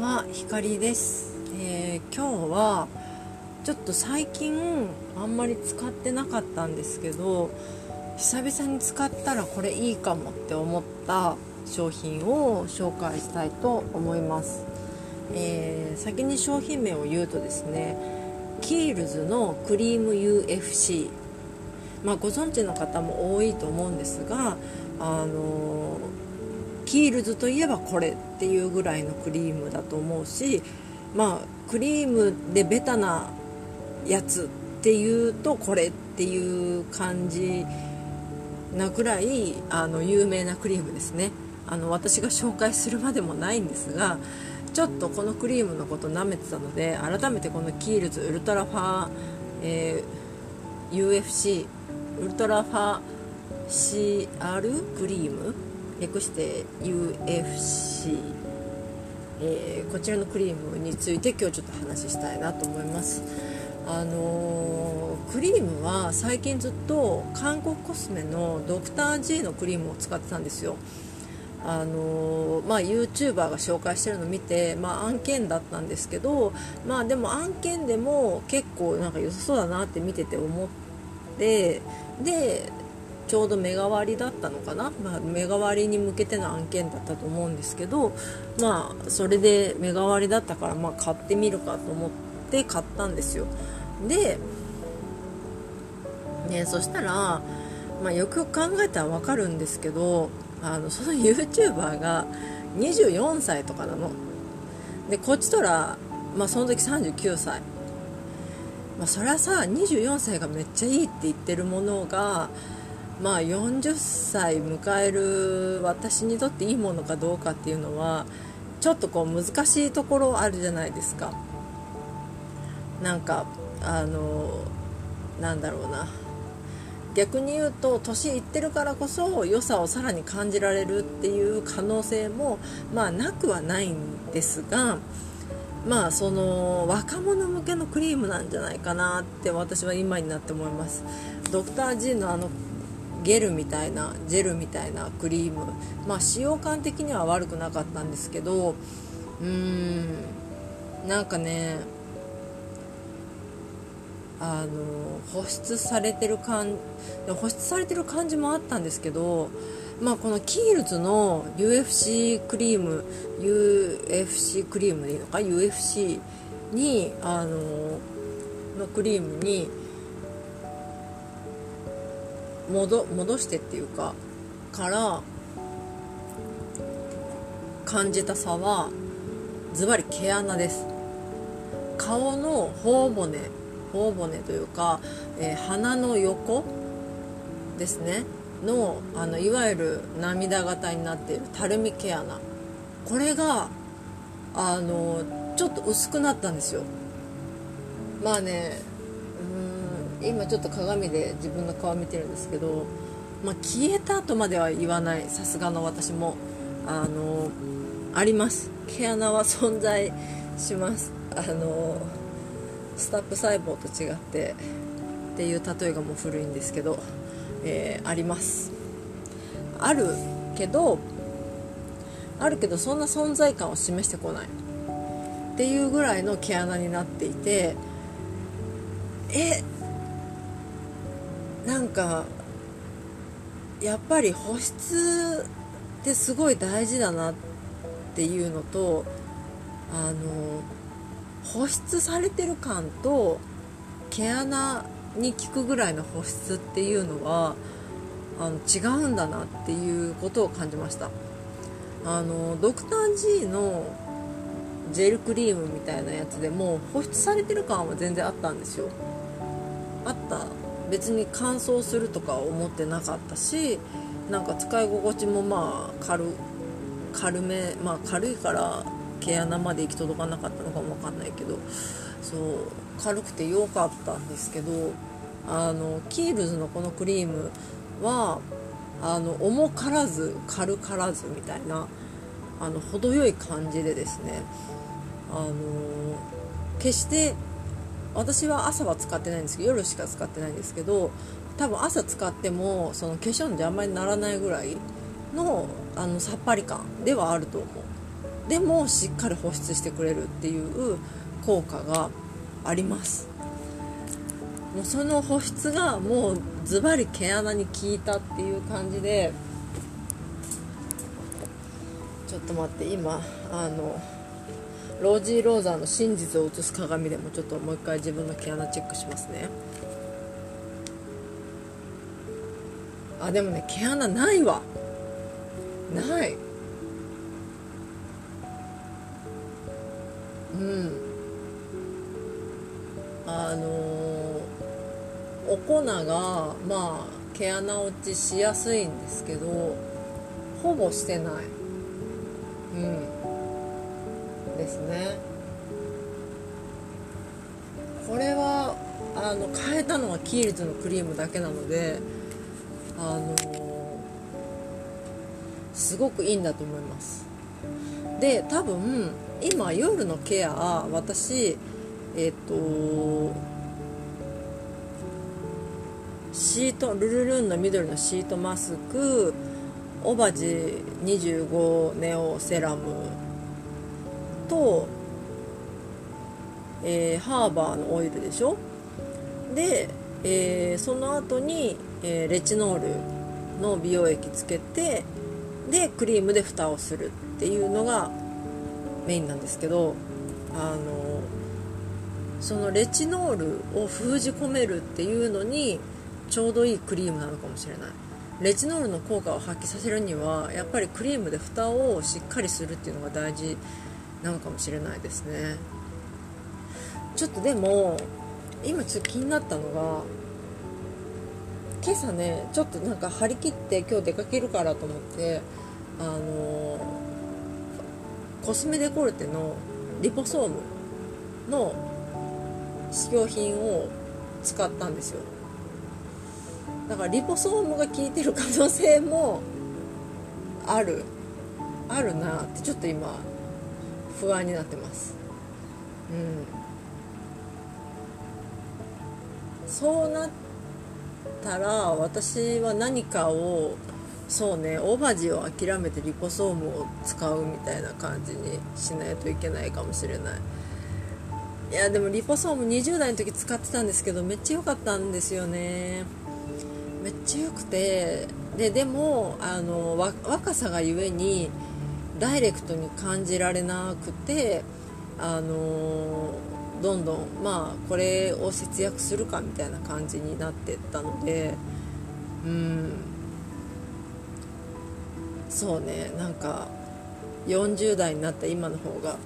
はひかりです、えー、今日はちょっと最近あんまり使ってなかったんですけど久々に使ったらこれいいかもって思った商品を紹介したいと思います、えー、先に商品名を言うとですねキールズのクリーム UFC まあ、ご存知の方も多いと思うんですがあのキールズといえばこれっていうぐらいのクリームだと思うしまあクリームでベタなやつっていうとこれっていう感じなぐらいあの有名なクリームですね。あの私が紹介するまでもないんですがちょっとこのクリームのこと舐めてたので改めてこのキールズウルトラファー、えー、UFC ウルトラファー CR クリーム略して UFC、えー、こちらのクリームについて今日ちょっと話したいなと思います。あのー、クリームは最近ずっと韓国コスメのドクター G のクリームを使ってたんですよ。あのまあ、YouTuber が紹介してるのを見て、まあ、案件だったんですけど、まあ、でも案件でも結構なんか良さそうだなって見てて思ってでちょうど目代わりだったのかな、まあ、目代わりに向けての案件だったと思うんですけど、まあ、それで目代わりだったから、まあ、買ってみるかと思って買ったんですよ。で、ね、そしたら、まあ、よくよく考えたら分かるんですけどあのその YouTuber が24歳とかなの。でこっちとら、まあ、その時39歳。まあ、それはさ24歳がめっちゃいいって言ってるものがまあ40歳迎える私にとっていいものかどうかっていうのはちょっとこう難しいところあるじゃないですか。なんかあのなんだろうな。逆に言うと年いってるからこそ良さをさらに感じられるっていう可能性もまあなくはないんですがまあその若者向けのクリームなんじゃないかなって私は今になって思います。ドクター G のあのゲルみたいなジェルみたいなクリーム。まあ使用感的には悪くなかったんですけどうーん。なんかねあの保湿されてる感保湿されてる感じもあったんですけどまあ、このキールズの UFC クリーム UFC クリームでいいのか？UFC にあののクリームに戻戻してっていうかから感じた差はズバリ毛穴です。顔の頬骨頬骨というか、えー、鼻の横ですね。のあのいわゆる涙型になっているたるみ毛穴。これがあのちょっと薄くなったんですよ。まあねうん今ちょっと鏡で自分の顔見てるんですけど、まあ、消えたとまでは言わないさすがの私も。あのあります。毛穴は存在します。あのスタップ細胞と違ってっていう例えがもう古いんですけどえー、あります。あるけどあるけどそんな存在感を示してこない。っていうぐらいの毛穴になっていてえなんかやっぱり保湿ってすごい大事だなっていうのとあの保湿されてる感と毛穴に効くぐらいの保湿っていうのはあの違うんだなっていうことを感じました。あのドクター G のジェルクリームみたいなやつでも保湿されてる感は全然あったんですよ。あった別に乾燥するとか思ってなかったしなんか使い心地もまあ軽軽めまあ軽いから毛穴まで行き届かなかったのかも分かんないけどそう軽くて良かったんですけどあのキールズのこのクリームはあの重からず軽からずみたいなあの程よい感じでですねあの決して私は朝は使ってないんですけど夜しか使ってないんですけど多分朝使ってもその化粧の邪魔にならないぐらいのあのさっぱり感ではあると思う。でもしっかり保湿してくれるっていう効果があります。もうその保湿がもうズバリ毛穴に効いたっていう感じで。ちょっと待って今あのロージー・ローザーの真実を映す鏡でもちょっともう一回自分の毛穴チェックしますね。あでもね毛穴ないわ。ない。うん。あのー、お粉がまあ毛穴落ちしやすいんですけどほぼしてない。うん。ですね。これはあの変えたのはキールズのクリームだけなのであのすごくいいんだと思います。で多分今夜のケア私えっ、とシートルルルンの緑のシートマスクオバジ C25ネオセラムと、えー、ハーバーのオイルでしょ？で、えー、その後にえー、レチノールの美容液つけてでクリームで蓋をするっていうのがメインなんですけどあのそのレチノールを封じ込めるっていうのにちょうどいいクリームなのかもしれない。レチノールの効果を発揮させるにはやっぱりクリームで蓋をしっかりするっていうのが大事なのかもしれないですね。ちょっとでも今ちょっと気になったのが今朝ねちょっとなんか張り切って今日出かけるからと思ってあのコスメデコルテのリポソームの試供品を使ったんですよ。だからリポソームが効いてる可能性もあるあるなってちょっと今不安になってます。うん。そうなったら私は何かをそうねオバジを諦めてリポソームを使うみたいな感じにしないといけないかもしれない。いやでもリポソーム20代の時使ってたんですけどめっちゃ良かったんですよね。めっちゃ良くて。ででもあの若さがゆえにダイレクトに感じられなくてあのどんどんまあこれを節約するかみたいな感じになってったのでうん。そうねなんか40代になった今の方が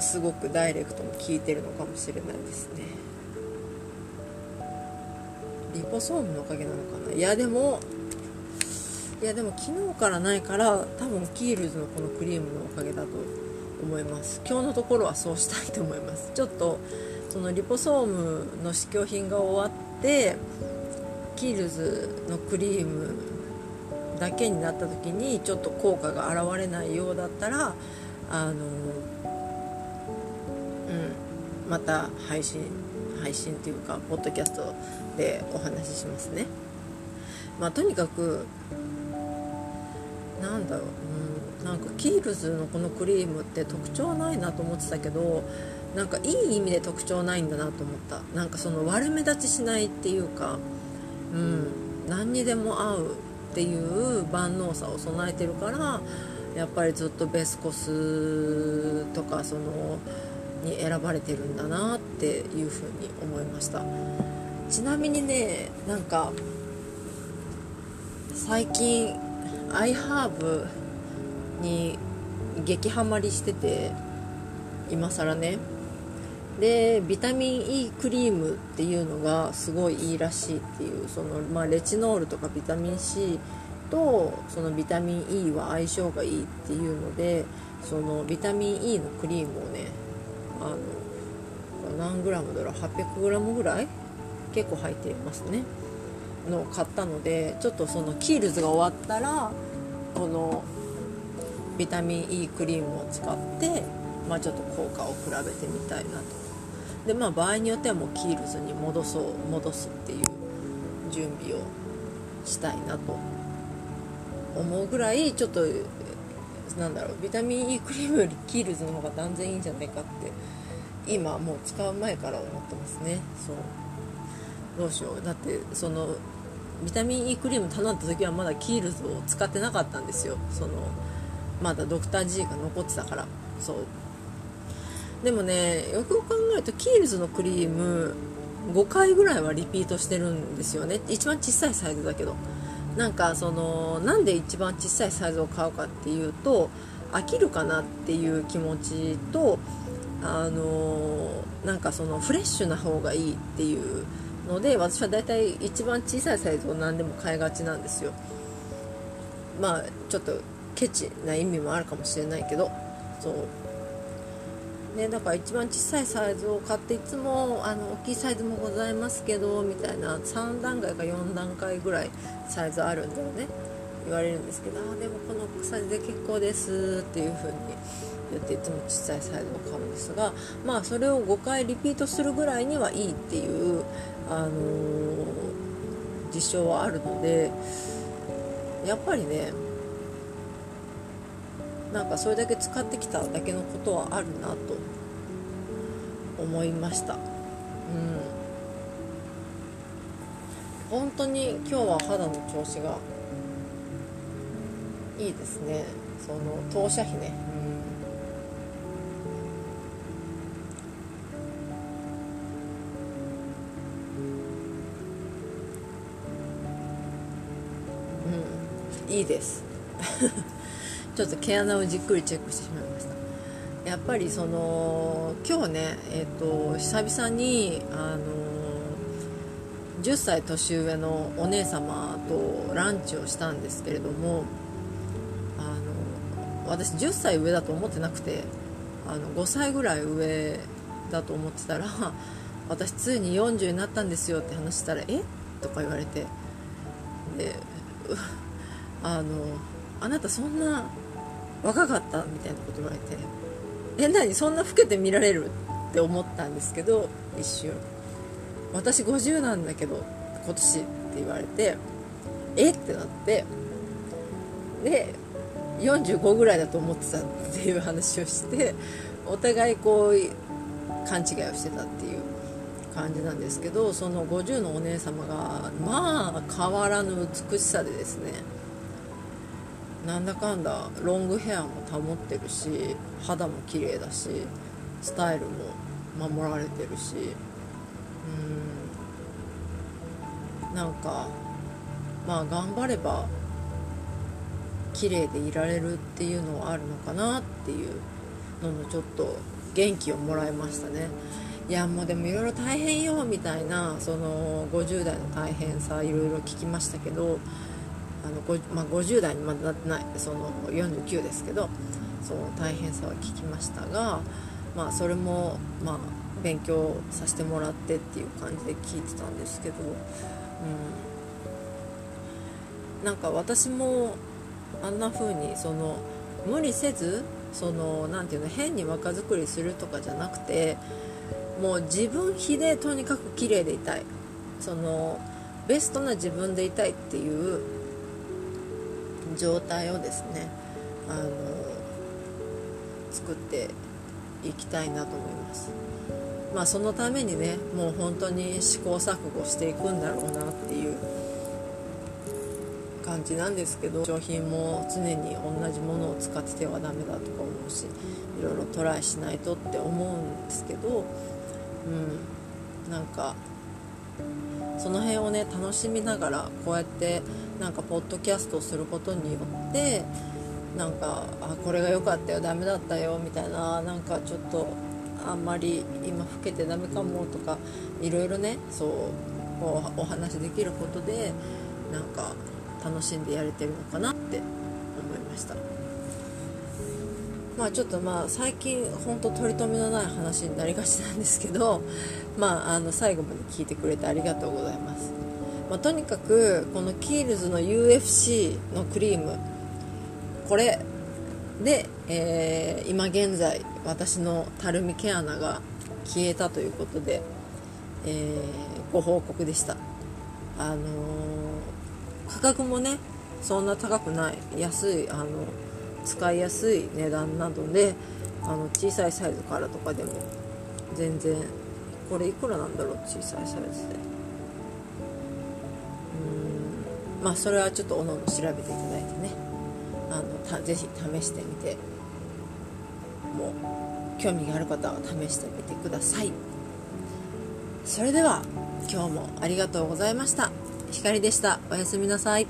すごくダイレクトも効いてるのかもしれないですね。リポソームのおかげなのかな。いやでもいやでも昨日からないから多分キールズのこのクリームのおかげだと思います。今日のところはそうしたいと思います。ちょっとそのリポソームの試供品が終わってキールズのクリームだけになった時にちょっと効果が現れないようだったらあのうんまた配信配信っていうかポッドキャストでお話ししますね。まあとにかくなんだろう、うん、なんかキールズのこのクリームって特徴ないなと思ってたけどなんかいい意味で特徴ないんだなと思った。なんかその悪目立ちしないっていうかうん何にでも合うっていう万能さを備えてるからやっぱりずっとベスコスとかそのに選ばれてるんだなっていうふうに思いました。ちなみにねなんか最近アイハーブに激ハマりしてて今更ね。でビタミン E クリームっていうのがすごいいいらしいっていうその、まあ、レチノールとかビタミン C とそのビタミン E は相性がいいっていうのでそのビタミン E のクリームをねあの何グラムだろう？800グラムぐらい？結構入っていますね。のを買ったのでちょっとそのキールズが終わったらこのビタミン E クリームを使って、まあ、ちょっと効果を比べてみたいなと。でまあ場合によってはもうキールズに戻そう戻すっていう準備をしたいなと思うぐらいちょっとなんだろうビタミン E クリームよりキールズの方が断然いいんじゃないかって今もう使う前から思ってますね。そう。どうしよう。だってそのビタミン E クリーム頼んだ時はまだキールズを使ってなかったんですよ。そのまだドクター G が残ってたから。そう。でもねよくよく考えるとキールズのクリーム5回ぐらいはリピートしてるんですよね。一番小さいサイズだけど。なんかそのなんで一番小さいサイズを買うかっていうと飽きるかなっていう気持ちとあのなんかそのフレッシュな方がいいっていうので私は大体一番小さいサイズを何でも買いがちなんですよ。まあちょっとケチな意味もあるかもしれないけどそう。ねだから一番小さいサイズを買っていつもあの大きいサイズもございますけどみたいな3段階か4段階ぐらいサイズあるんだよね。言われるんですけどあでもこのサイズで結構ですっていう風に言っていつも小さいサイズを買うんですがまあそれを5回リピートするぐらいにはいいっていうあのー、実証はあるのでやっぱりねなんかそれだけ使ってきただけのことはあるなと思いました。うん。本当に今日は肌の調子がいいですね。その投射費ね。いいです。ちょっと毛穴をじっくりチェックしてしまいました。やっぱりその今日ねえっ、と久々にあの10歳年上のお姉様とランチをしたんですけれどもあの私10歳上だと思ってなくてあの5歳ぐらい上だと思ってたら 私ついに40になったんですよって話したら「え？とか言われて。であのあなたそんな若かったみたいなこと言われてえ何そんな老けて見られるって思ったんですけど一瞬。私50なんだけど今年って言われてえってなってで45ぐらいだと思ってたっていう話をしてお互いこう勘違いをしてたっていう感じなんですけどその50のお姉様がまあ変わらぬ美しさでですねなんだかんだロングヘアも保ってるし肌も綺麗だしスタイルも守られてるしうん。なんかまあ頑張れば綺麗でいられるっていうのはあるのかなっていうののちょっと元気をもらいましたね。いやもうでもいろいろ大変よみたいなその50代の大変さいろいろ聞きましたけどあの、まあ、50代にまだなってないその49ですけどその大変さは聞きましたが、まあ、それも、まあ、勉強させてもらってっていう感じで聞いてたんですけど、うん、なんか私もあんな風にその無理せずそのなていうの変に若作りするとかじゃなくてもう自分比でとにかく綺麗でいたい。そのベストな自分でいたいっていう状態をですねあの作っていきたいなと思います。まあそのためにねもう本当に試行錯誤していくんだろうなっていう感じなんですけど商品も常に同じものを使っててはダメだとか思うしいろいろトライしないとって思うんですけどうんなんかその辺をね楽しみながらこうやってなんかポッドキャストをすることによってなんかあこれが良かったよダメだったよみたいななんかちょっとあんまり今老けてダメかもとかいろいろねそうこうお話できることでなんか楽しんでやれてるのかなって思いました。まあちょっとまあ最近本当取り留めのない話になりがちなんですけど まああの最後まで聞いてくれてありがとうございます。まあ、とにかくこのキールズの UFC のクリームこれで、えー、今現在私のたるみ毛穴が消えたということで、えー、ご報告でした。あのー、価格もねそんな高くない。安いあの使いやすい値段なのであの小さいサイズからとかでも全然これいくらなんだろう？小さいサイズで。うん。まあそれはちょっとおのおの調べていただいてね。あのたぜひ試してみて。もう興味がある方は試してみてください。それでは今日もありがとうございました。ひかりでした。おやすみなさい。